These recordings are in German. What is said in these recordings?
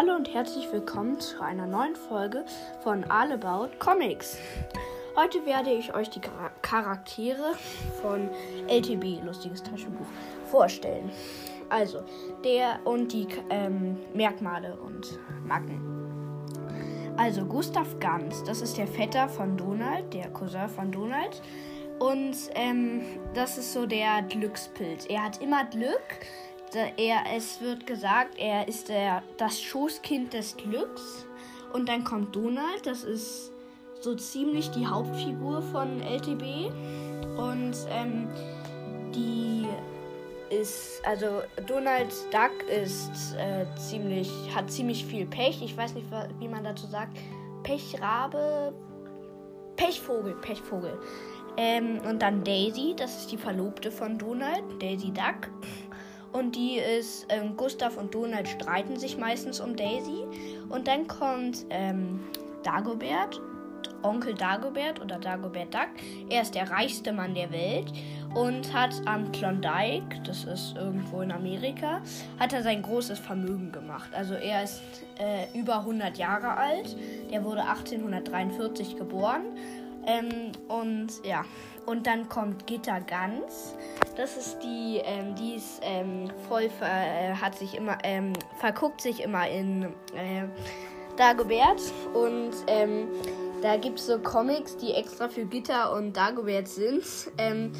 Hallo und herzlich willkommen zu einer neuen Folge von All About Comics. Heute werde ich euch die Charaktere von LTB, lustiges Taschenbuch, vorstellen. Also, der und die ähm, Merkmale und Macken. Also, Gustav Ganz, das ist der Vetter von Donald, der Cousin von Donald. Und ähm, das ist so der Glückspilz. Er hat immer Glück er, es wird gesagt, er ist der, das Schoßkind des Glücks. Und dann kommt Donald, das ist so ziemlich die Hauptfigur von LTB. Und ähm, die ist, also Donald Duck ist äh, ziemlich, hat ziemlich viel Pech. Ich weiß nicht, wie man dazu sagt. Pechrabe, Pechvogel, Pechvogel. Ähm, und dann Daisy, das ist die Verlobte von Donald, Daisy Duck. Und die ist, ähm, Gustav und Donald streiten sich meistens um Daisy. Und dann kommt ähm, Dagobert, Onkel Dagobert oder Dagobert Duck. Er ist der reichste Mann der Welt und hat am Klondike, das ist irgendwo in Amerika, hat er sein großes Vermögen gemacht. Also er ist äh, über 100 Jahre alt. Der wurde 1843 geboren. Ähm, und ja, und dann kommt Gitter Ganz. Das ist die, ähm, die ist ähm, voll, äh, hat sich immer, ähm, verguckt sich immer in äh, Dagobert. Und ähm, da gibt es so Comics, die extra für Gitter und Dagobert sind. Ähm,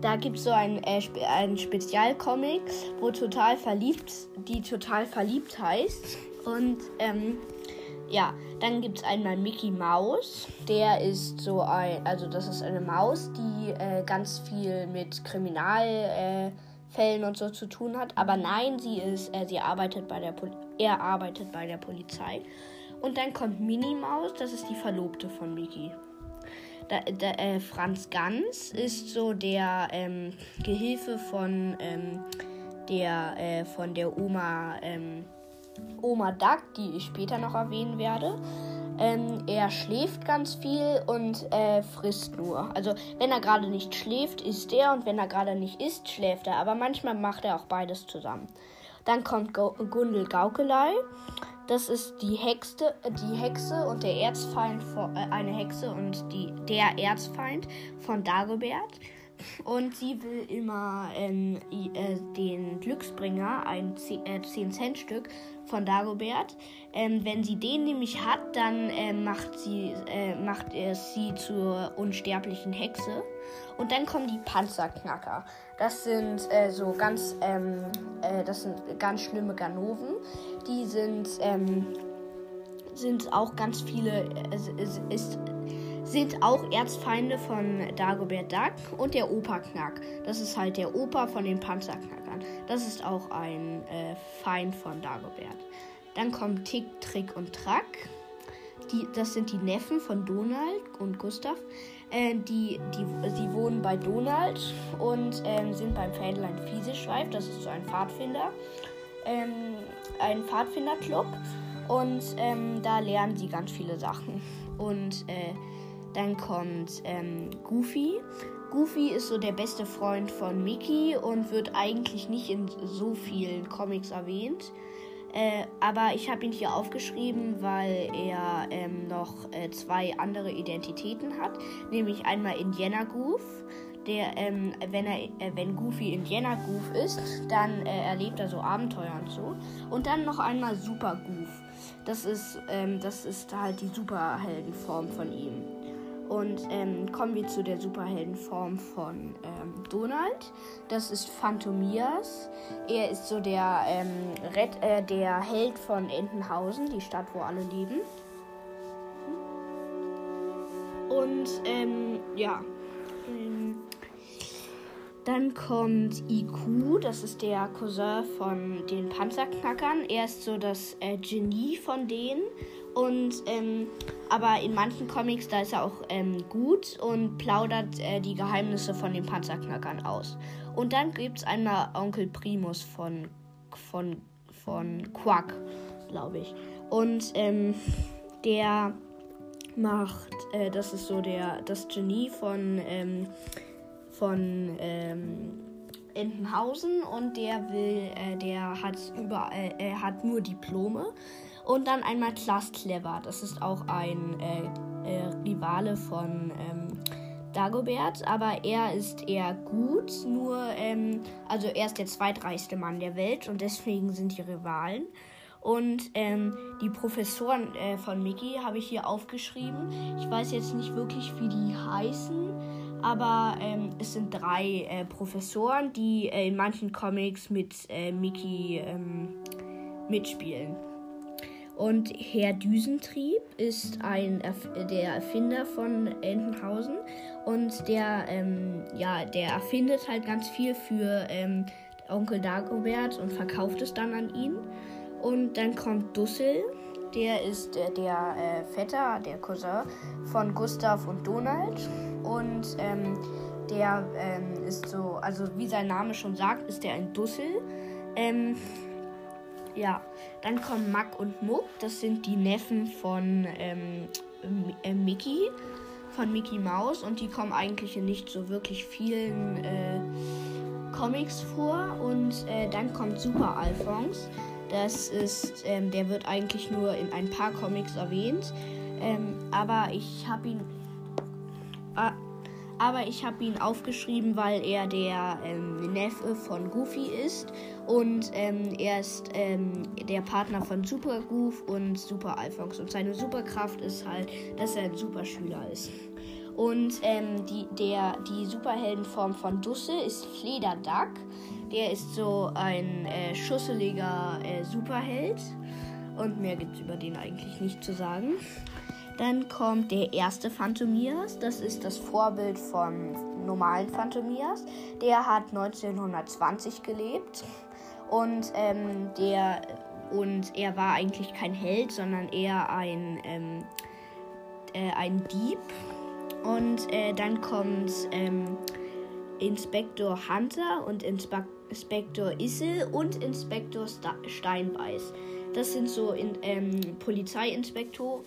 da gibt es so ein, äh, ein Spezialcomic, wo total verliebt, die total verliebt heißt. Und ja, dann gibt es einmal Mickey Mouse. Der ist so ein, also das ist eine Maus, die äh, ganz viel mit Kriminalfällen äh, und so zu tun hat. Aber nein, sie ist, äh, sie arbeitet bei der Pol er arbeitet bei der Polizei. Und dann kommt Minnie Maus, das ist die Verlobte von Mickey. Da, da, äh, Franz Ganz ist so der ähm, Gehilfe von ähm, der äh, von der Oma ähm, Oma Duck, die ich später noch erwähnen werde. Ähm, er schläft ganz viel und äh, frisst nur. Also wenn er gerade nicht schläft, isst er und wenn er gerade nicht isst, schläft er. Aber manchmal macht er auch beides zusammen. Dann kommt Gundel Gaukelei. Das ist die Hexe, die Hexe und der Erzfeind von, äh, eine Hexe und die, der Erzfeind von Dagobert. Und sie will immer ähm, äh, den Glücksbringer, ein 10-Cent-Stück äh, von Dagobert. Ähm, wenn sie den nämlich hat, dann äh, macht, sie, äh, macht es sie zur unsterblichen Hexe. Und dann kommen die Panzerknacker. Das sind äh, so ganz, ähm, äh, das sind ganz schlimme Ganoven. Die sind, ähm, sind auch ganz viele, ist, ist sind auch Erzfeinde von Dagobert Duck und der Operknack. Das ist halt der Opa von den Panzerknackern. Das ist auch ein äh, Feind von Dagobert. Dann kommt Tick, Trick und Track. Die, das sind die Neffen von Donald und Gustav. Äh, die, die, sie wohnen bei Donald und ähm, sind beim Fähnlein Fieseschweif. Das ist so ein Pfadfinder. Ähm, ein Pfadfinderclub. Und ähm, da lernen sie ganz viele Sachen. Und äh, dann kommt ähm, Goofy. Goofy ist so der beste Freund von Mickey und wird eigentlich nicht in so vielen Comics erwähnt. Äh, aber ich habe ihn hier aufgeschrieben, weil er ähm, noch äh, zwei andere Identitäten hat. Nämlich einmal Indiana Goof. Der, ähm, wenn, er, äh, wenn Goofy Indiana Goof ist, dann äh, erlebt er so Abenteuer und so. Und dann noch einmal Super Goof. Das ist, ähm, das ist halt die Superheldenform von ihm. Und ähm, kommen wir zu der Superheldenform von ähm, Donald. Das ist Phantomias. Er ist so der, ähm, Red, äh, der Held von Entenhausen, die Stadt, wo alle leben. Und ähm, ja. Dann kommt IQ, das ist der Cousin von den Panzerknackern. Er ist so das äh, Genie von denen. Und ähm, aber in manchen Comics, da ist er auch ähm, gut und plaudert äh, die Geheimnisse von den Panzerknackern aus. Und dann gibt es einmal Onkel Primus von, von, von Quack, glaube ich. Und ähm, der macht, äh, das ist so der, das Genie von, ähm, von ähm, Entenhausen und der will, äh, der hat überall, er hat nur Diplome Und dann einmal Klaas Clever. Das ist auch ein äh, äh, Rivale von ähm, Dagobert, aber er ist eher gut, nur, ähm, also er ist der zweitreichste Mann der Welt und deswegen sind die Rivalen. Und ähm, die Professoren äh, von Mickey habe ich hier aufgeschrieben. Ich weiß jetzt nicht wirklich, wie die heißen, aber ähm, es sind drei äh, Professoren, die äh, in manchen Comics mit äh, Mickey ähm, mitspielen. Und Herr Düsentrieb ist ein Erf der Erfinder von Entenhausen und der, ähm, ja, der erfindet halt ganz viel für ähm, Onkel Dagobert und verkauft es dann an ihn. Und dann kommt Dussel, der ist äh, der äh, Vetter, der Cousin von Gustav und Donald. Und ähm, der ähm, ist so, also wie sein Name schon sagt, ist der ein Dussel. Ja, dann kommen Mack und Muck, das sind die Neffen von ähm, äh, Mickey, von Mickey Mouse. Und die kommen eigentlich in nicht so wirklich vielen äh, Comics vor. Und äh, dann kommt Super Alphonse, das ist, ähm, der wird eigentlich nur in ein paar Comics erwähnt, ähm, aber ich habe ihn aber ich habe ihn aufgeschrieben, weil er der ähm, Neffe von Goofy ist und ähm, er ist ähm, der Partner von Super Goof und Super Alphonse und seine Superkraft ist halt, dass er ein Superschüler ist. Und ähm, die, der, die Superheldenform von Dusse ist Flederduck. Der ist so ein äh, schusseliger äh, Superheld. Und mehr gibt es über den eigentlich nicht zu sagen. Dann kommt der erste Phantomias. Das ist das Vorbild vom normalen Phantomias. Der hat 1920 gelebt und ähm, der und er war eigentlich kein Held, sondern eher ein ähm, äh, ein Dieb. Und äh, dann kommt ähm, Inspektor Hunter und Inspe Inspektor Issel und Inspektor Steinbeiß. Das sind so in, ähm, Polizeiinspektoren,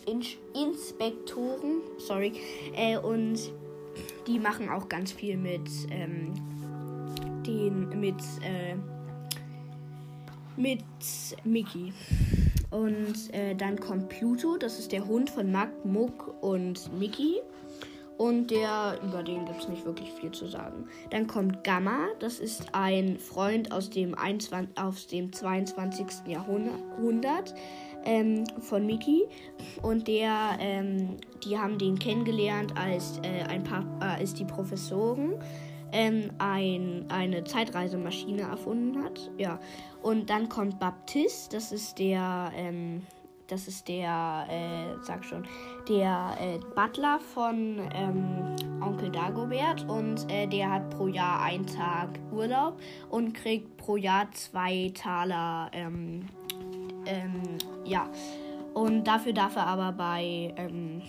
Inspektoren, sorry, äh, und die machen auch ganz viel mit ähm, den mit äh, mit Mickey. Und äh, dann kommt Pluto, das ist der Hund von Mac, Muck und Mickey. Und der, über den gibt es nicht wirklich viel zu sagen. Dann kommt Gamma, das ist ein Freund aus dem, 21, aus dem 22. Jahrhundert ähm, von Mickey. Und der, ähm, die haben den kennengelernt, als, äh, ein paar, äh, als die Professoren ähm, ein, eine Zeitreisemaschine erfunden hat. Ja. Und dann kommt Baptiste, das ist der ähm, das ist der, äh, sag schon, der äh, Butler von ähm, Onkel Dagobert und äh, der hat pro Jahr einen Tag Urlaub und kriegt pro Jahr zwei Taler, ähm, ähm, ja. Und dafür darf er aber bei ähm,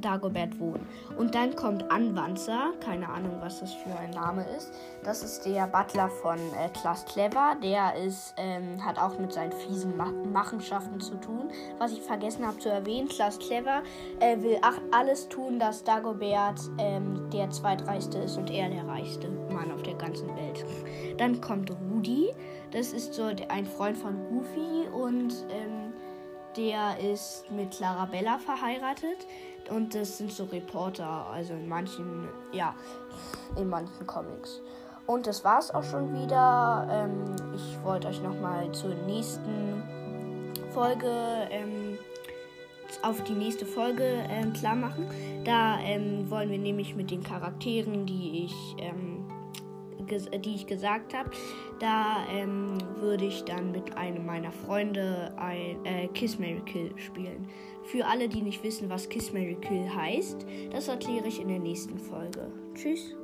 Dagobert wohnen. Und dann kommt Anwanzer, keine Ahnung, was das für ein Name ist. Das ist der Butler von äh, Klaas Clever. Der ist, ähm, hat auch mit seinen fiesen Ma Machenschaften zu tun. Was ich vergessen habe zu erwähnen, Klaas Clever äh, will alles tun, dass Dagobert ähm, der zweitreichste ist und er der reichste Mann auf der ganzen Welt. Dann kommt Rudi. Das ist so ein Freund von Goofy und ähm, der ist mit Clarabella verheiratet. Und das sind so Reporter, also in manchen, ja, in manchen Comics. Und das war's auch schon wieder. Ähm, ich wollte euch nochmal zur nächsten Folge, ähm, auf die nächste Folge ähm, klar machen. Da ähm, wollen wir nämlich mit den Charakteren, die ich, ähm, die ich gesagt habe, da ähm, würde ich dann mit einem meiner Freunde ein äh, Kiss Mary Kill spielen. Für alle, die nicht wissen, was Kiss Mary Kill heißt, das erkläre ich in der nächsten Folge. Tschüss.